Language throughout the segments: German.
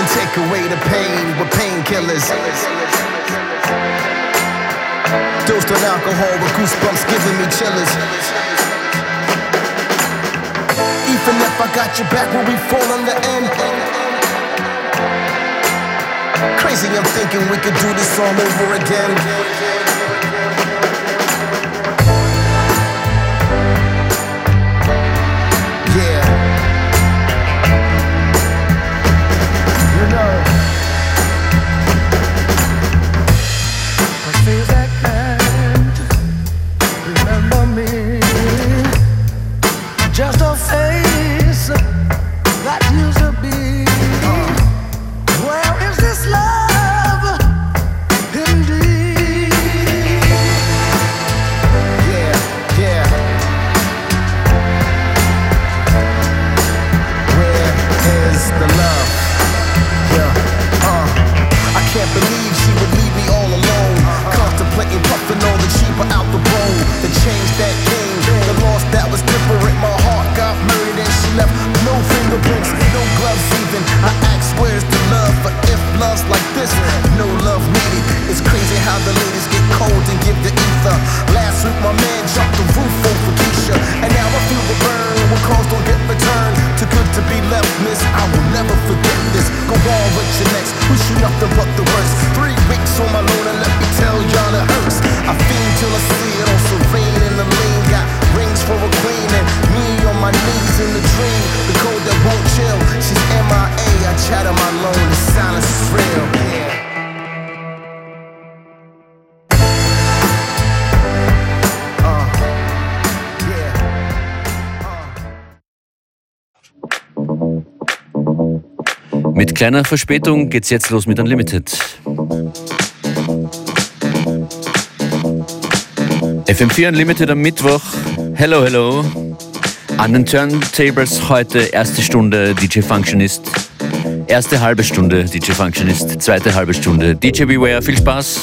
and take away the pain with painkillers. Dosed on alcohol with goosebumps giving me chillers. Even if I got your back when we fall on the end. Crazy, I'm thinking we could do this all over again. Kleiner Verspätung geht's jetzt los mit Unlimited. FM4 Unlimited am Mittwoch. Hello, hello. An den Turntables heute erste Stunde DJ Functionist. Erste halbe Stunde DJ Functionist. Zweite halbe Stunde DJ Beware. Viel Spaß.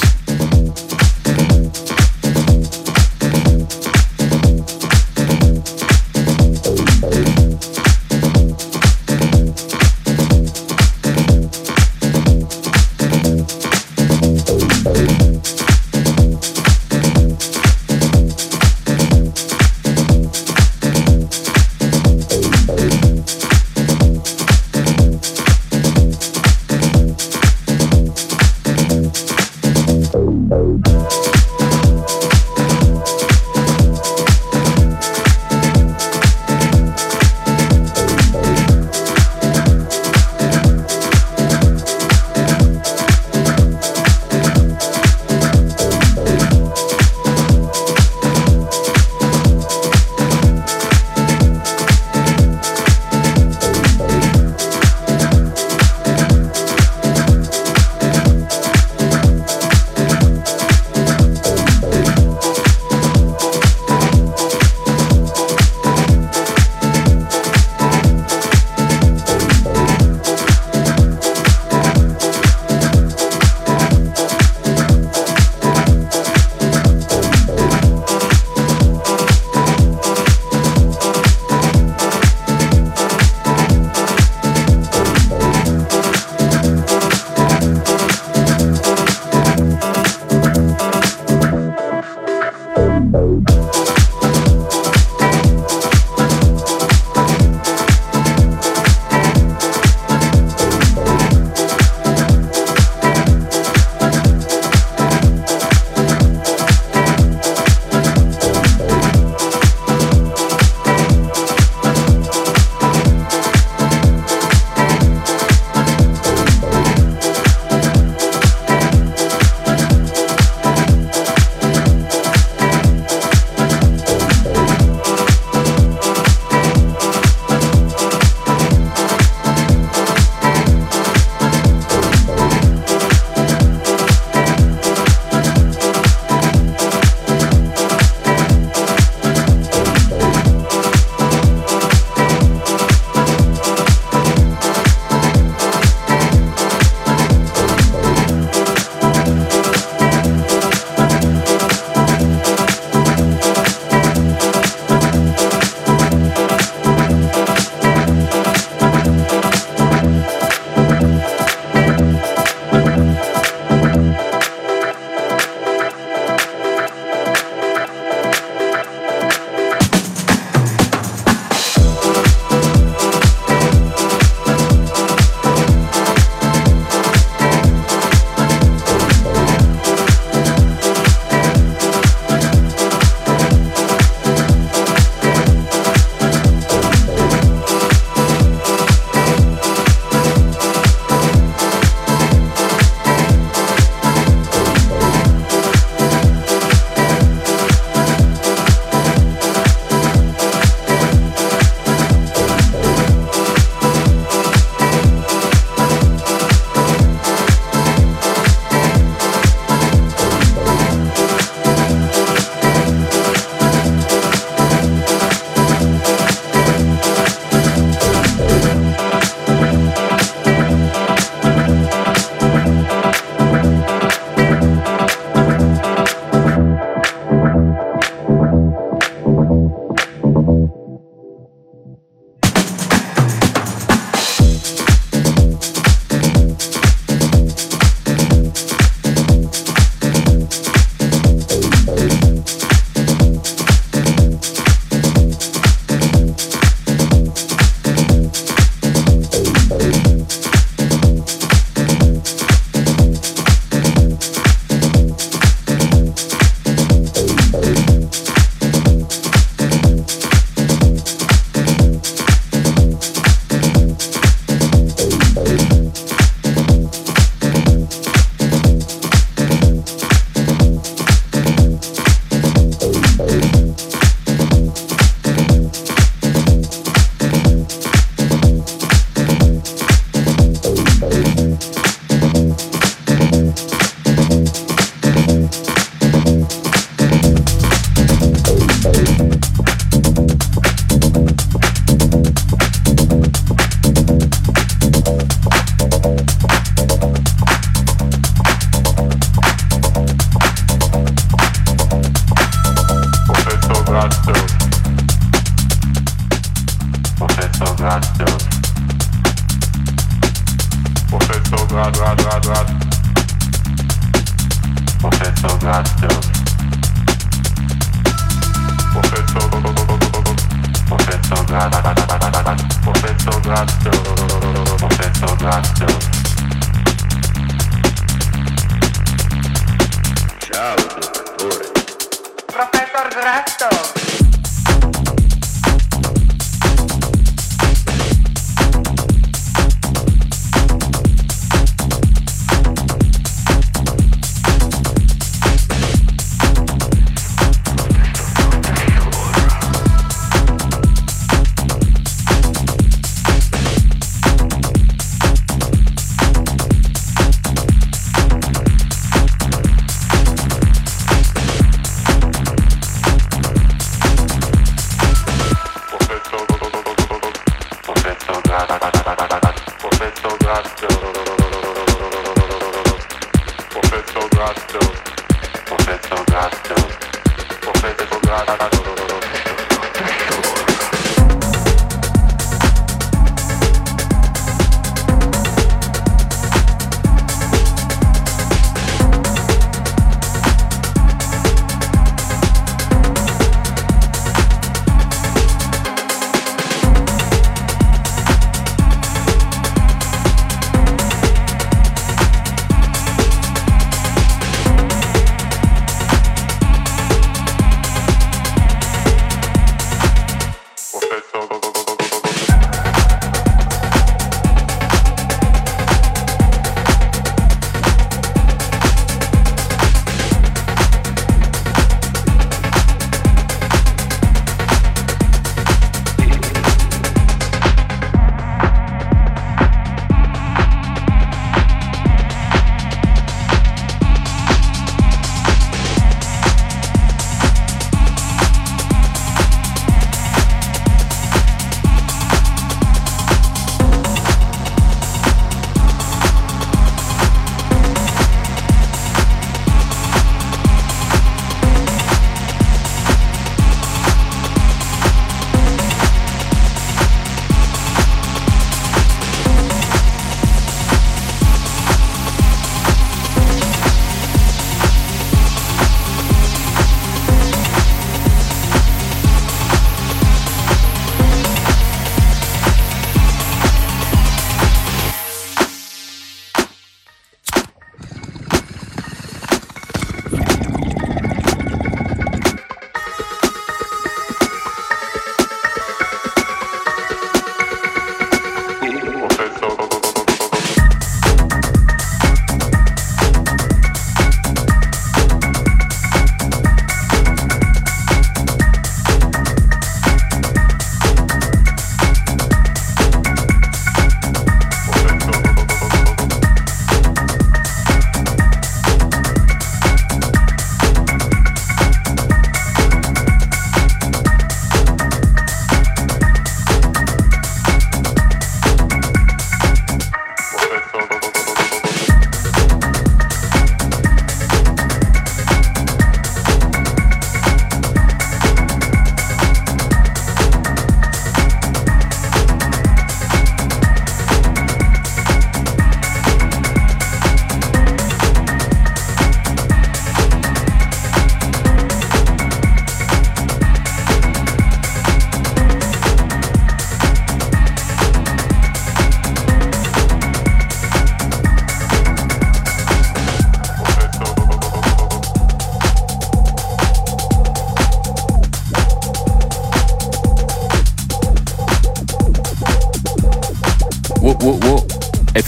Professor Grasso, Professor Grasso.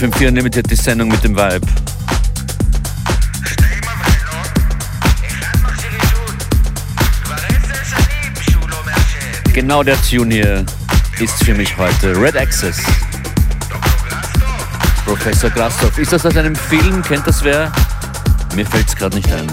FM4 Unlimited, die Sendung mit dem Vibe. Genau der Tune hier ist für mich heute Red Access. Professor Grastov. Ist das aus einem Film? Kennt das wer? Mir fällt es gerade nicht ein.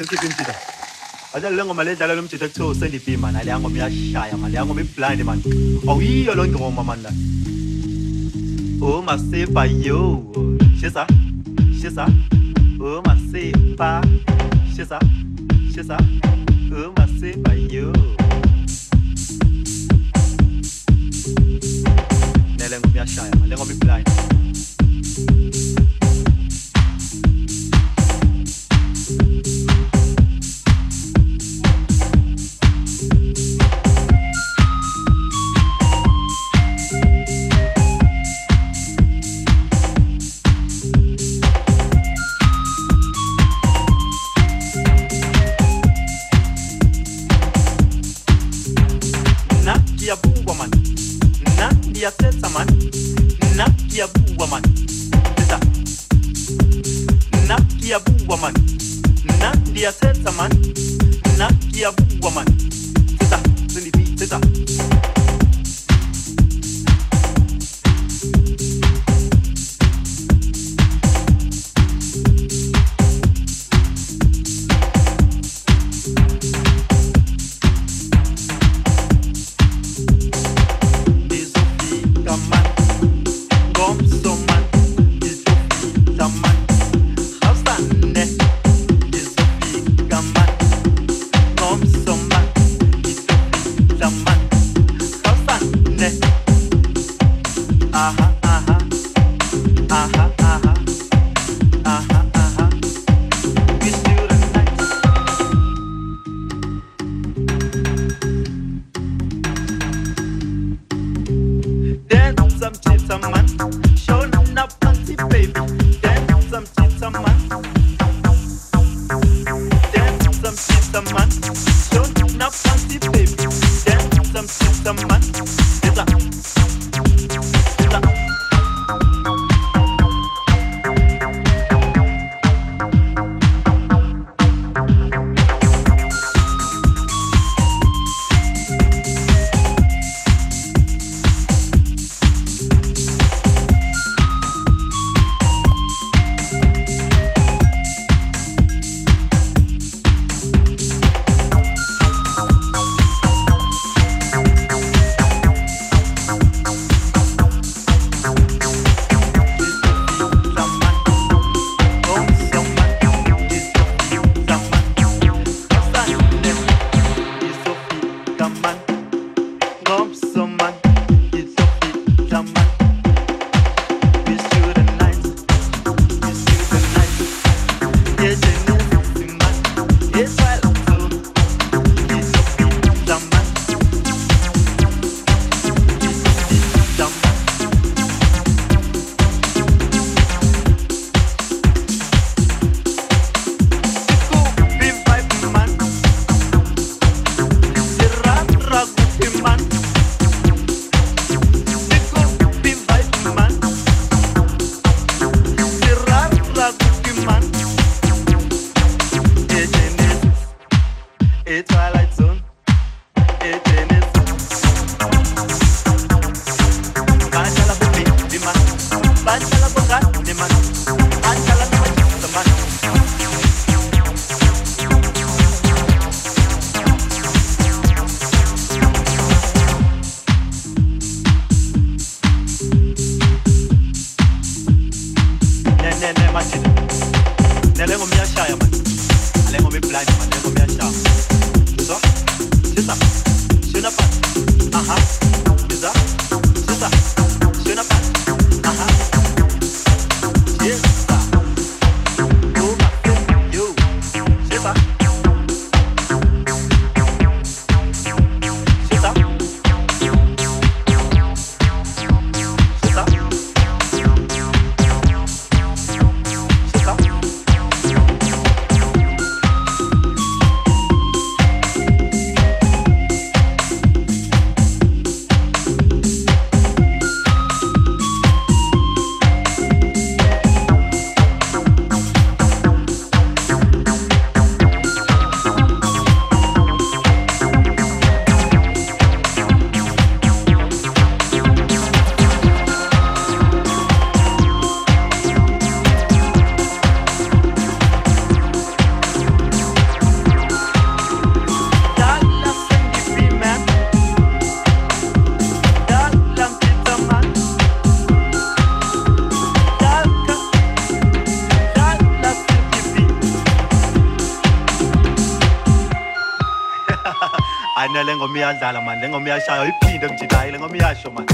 sisikintida ajalilongo maledlala lomjitha kuthiwa usendibhi mani aliyangoba iyashaya mani aliyangoba iblindi mani awuyiyo loo ngoma mani la o masipa yo shisa shisa o masipa shisa shisa o masipa yo nele ngoba iyashaya mani le ngoba iblindi It's all iyane le ngoma iyadlala mani le ngoma iyashaya iphinde mjida hayi le ngoma iyasho mani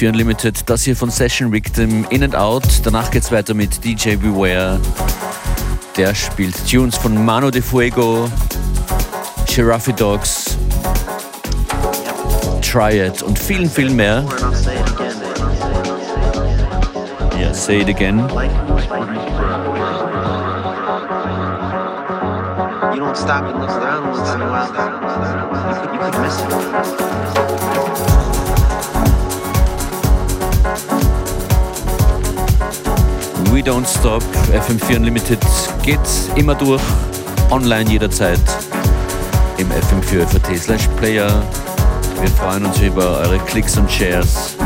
FM4 Unlimited. Das hier von Session Victim In and Out. Danach geht's weiter mit DJ Beware. Der spielt Tunes von Mano de Fuego, Giraffe Dogs, Triad und vielen, vielen mehr. Yeah, say it again. You don't stop and look around once in a while. You could, you could miss it. We Don't Stop, FM4 Unlimited geht immer durch, online jederzeit im FM4 FAT slash Player. Wir freuen uns über eure Klicks und Shares.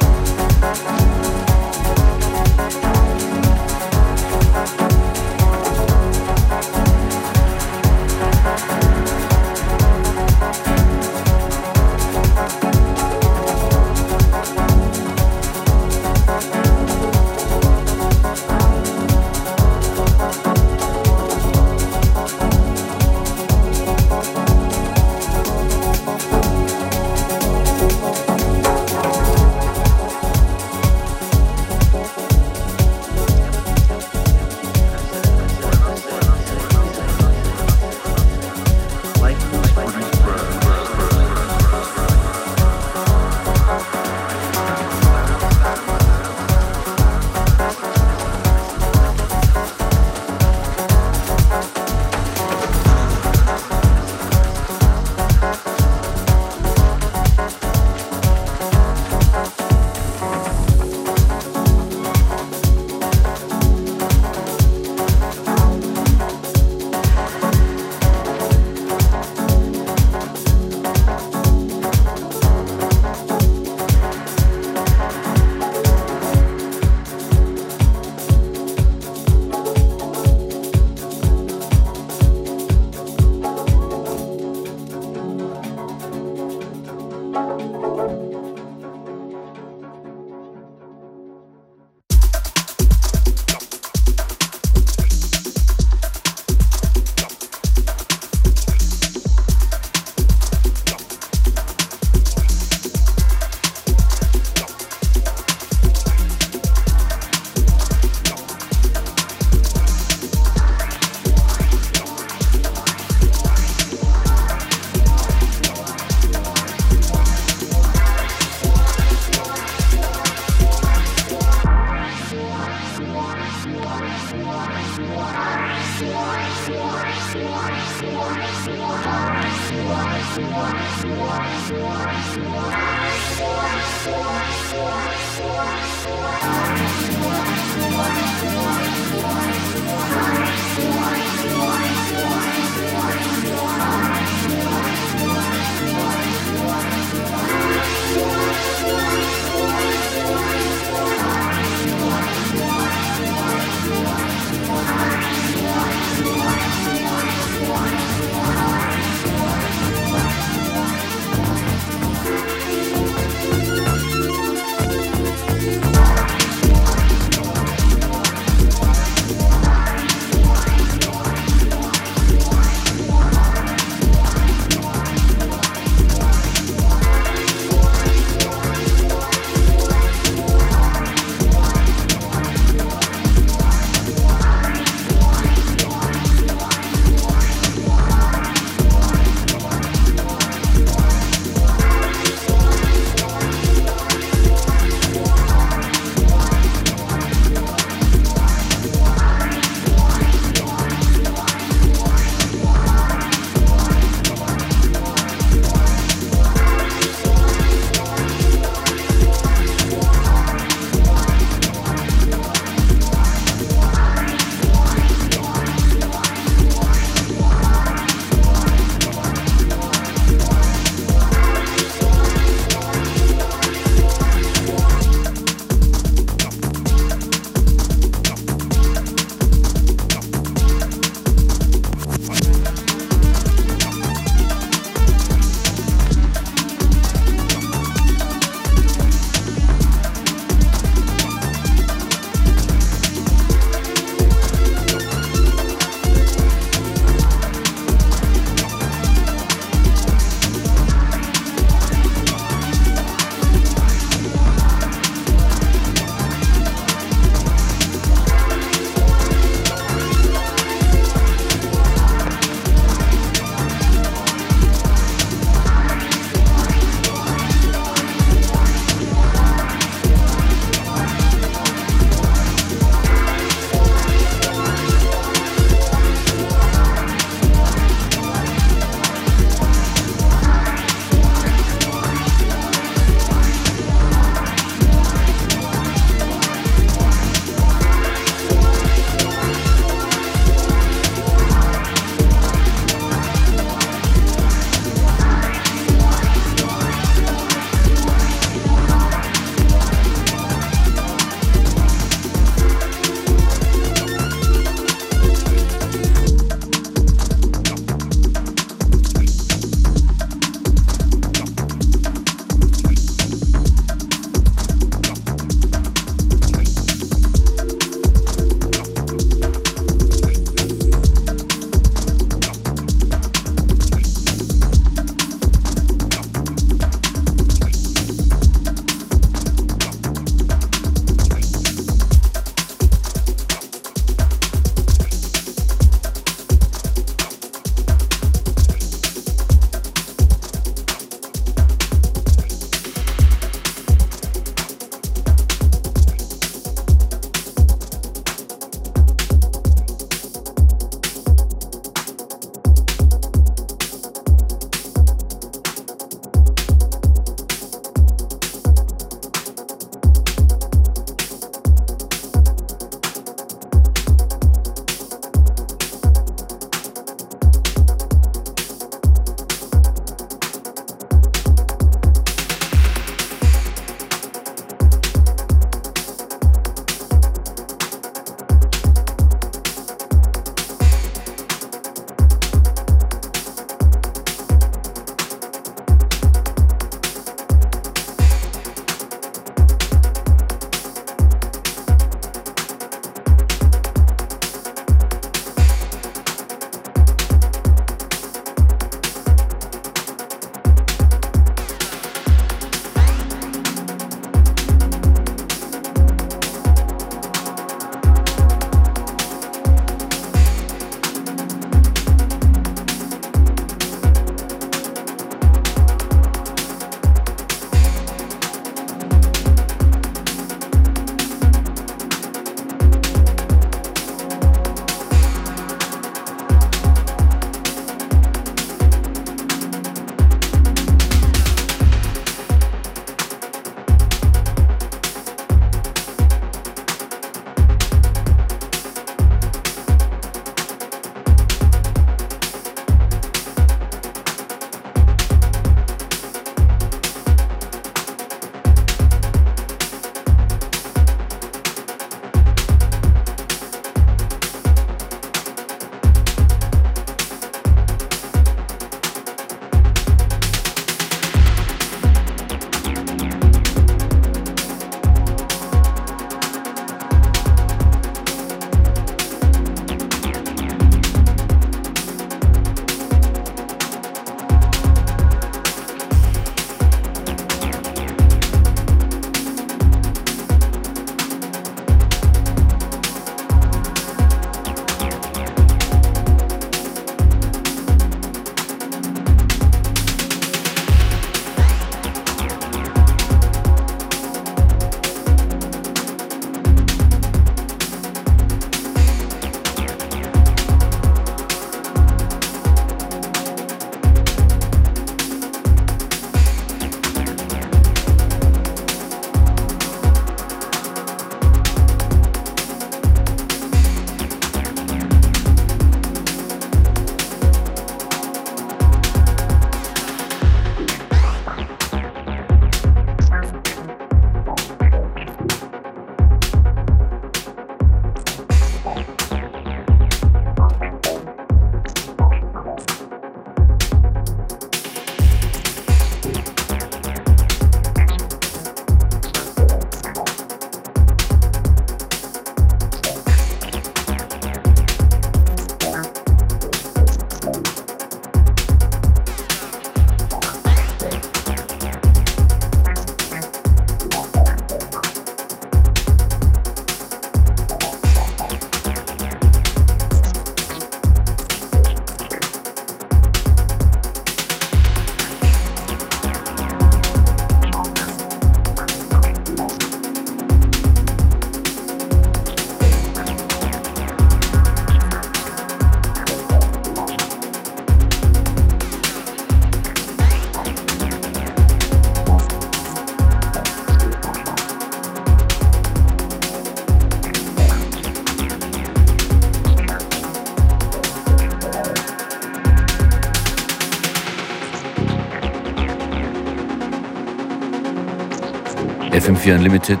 FM4 Unlimited.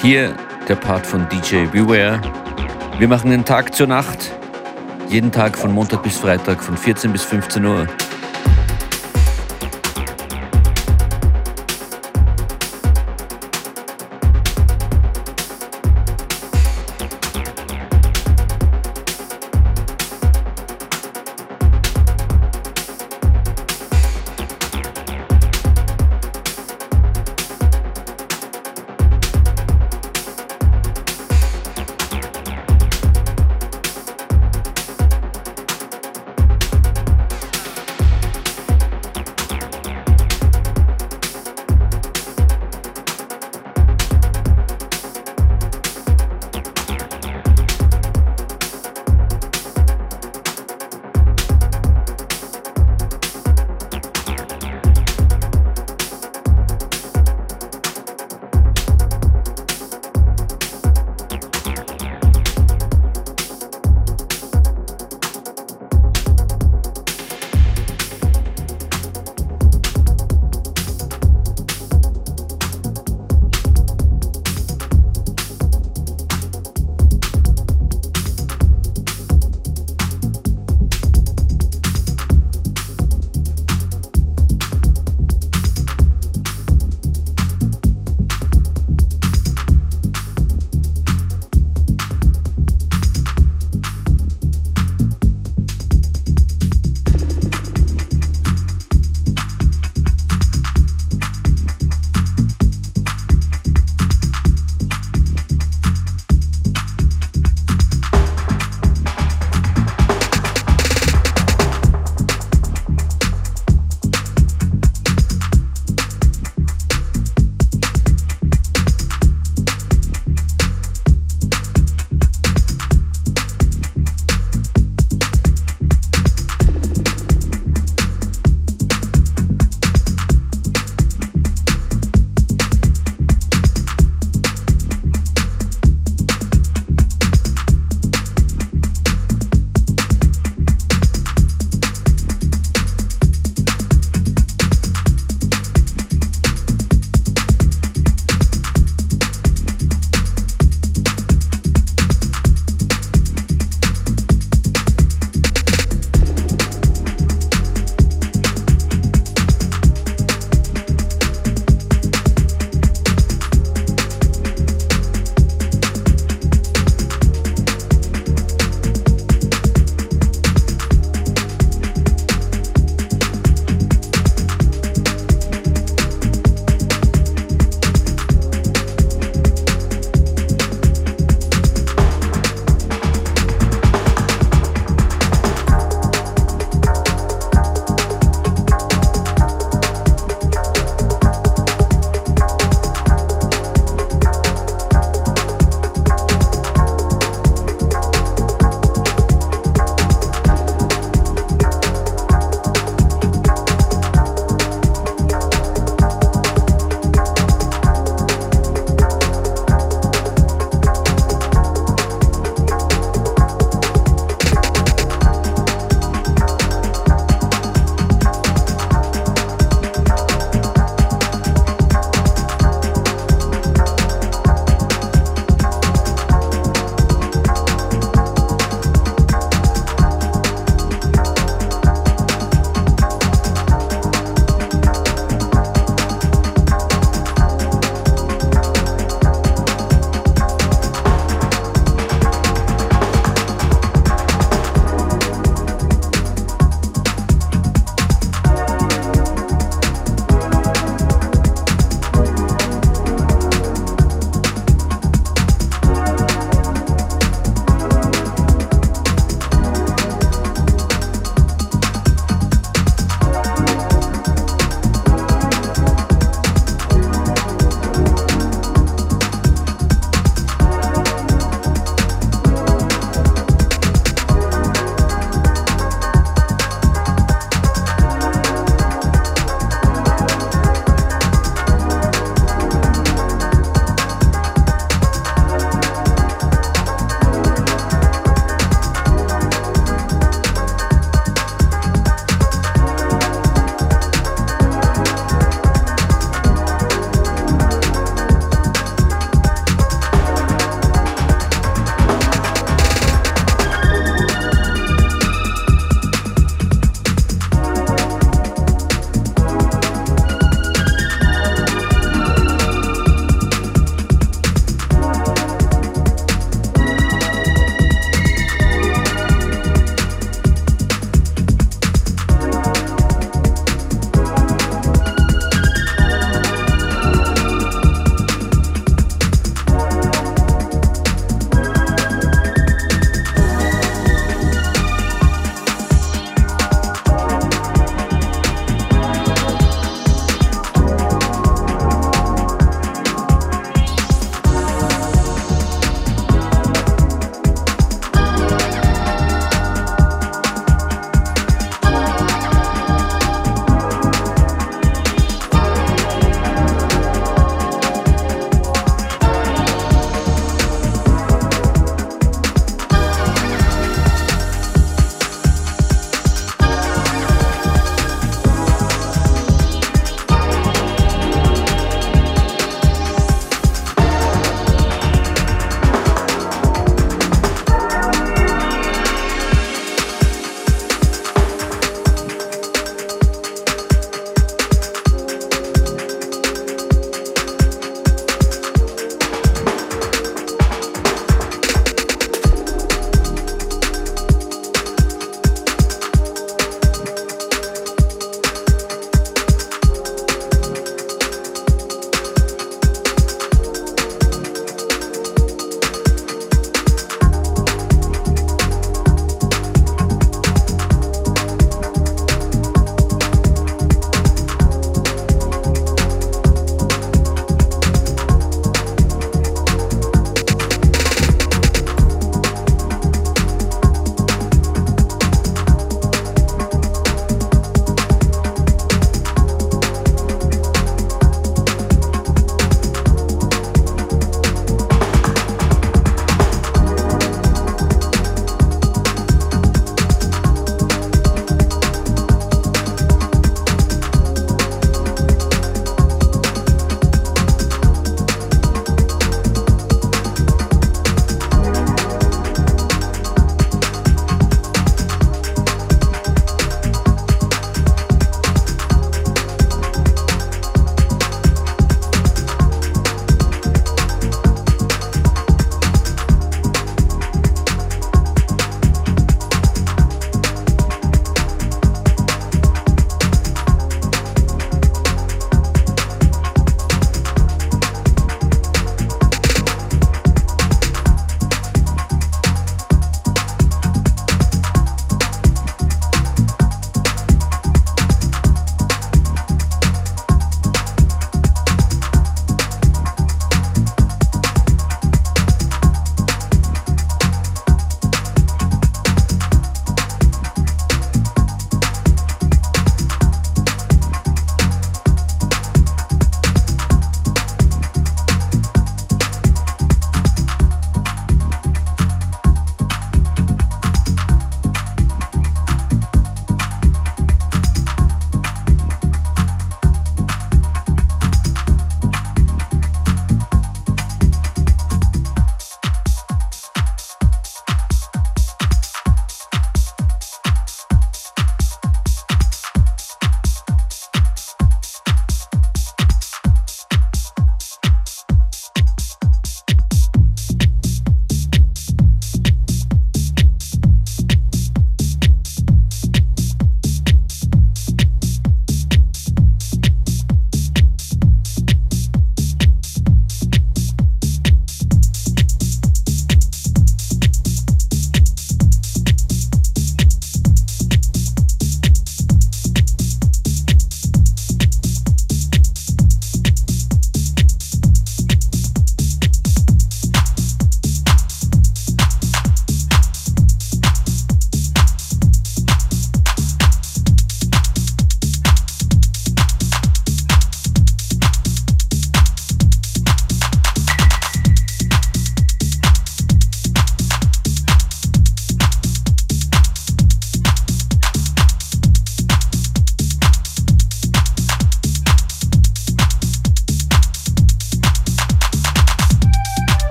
Hier der Part von DJ Beware. Wir machen den Tag zur Nacht. Jeden Tag von Montag bis Freitag von 14 bis 15 Uhr.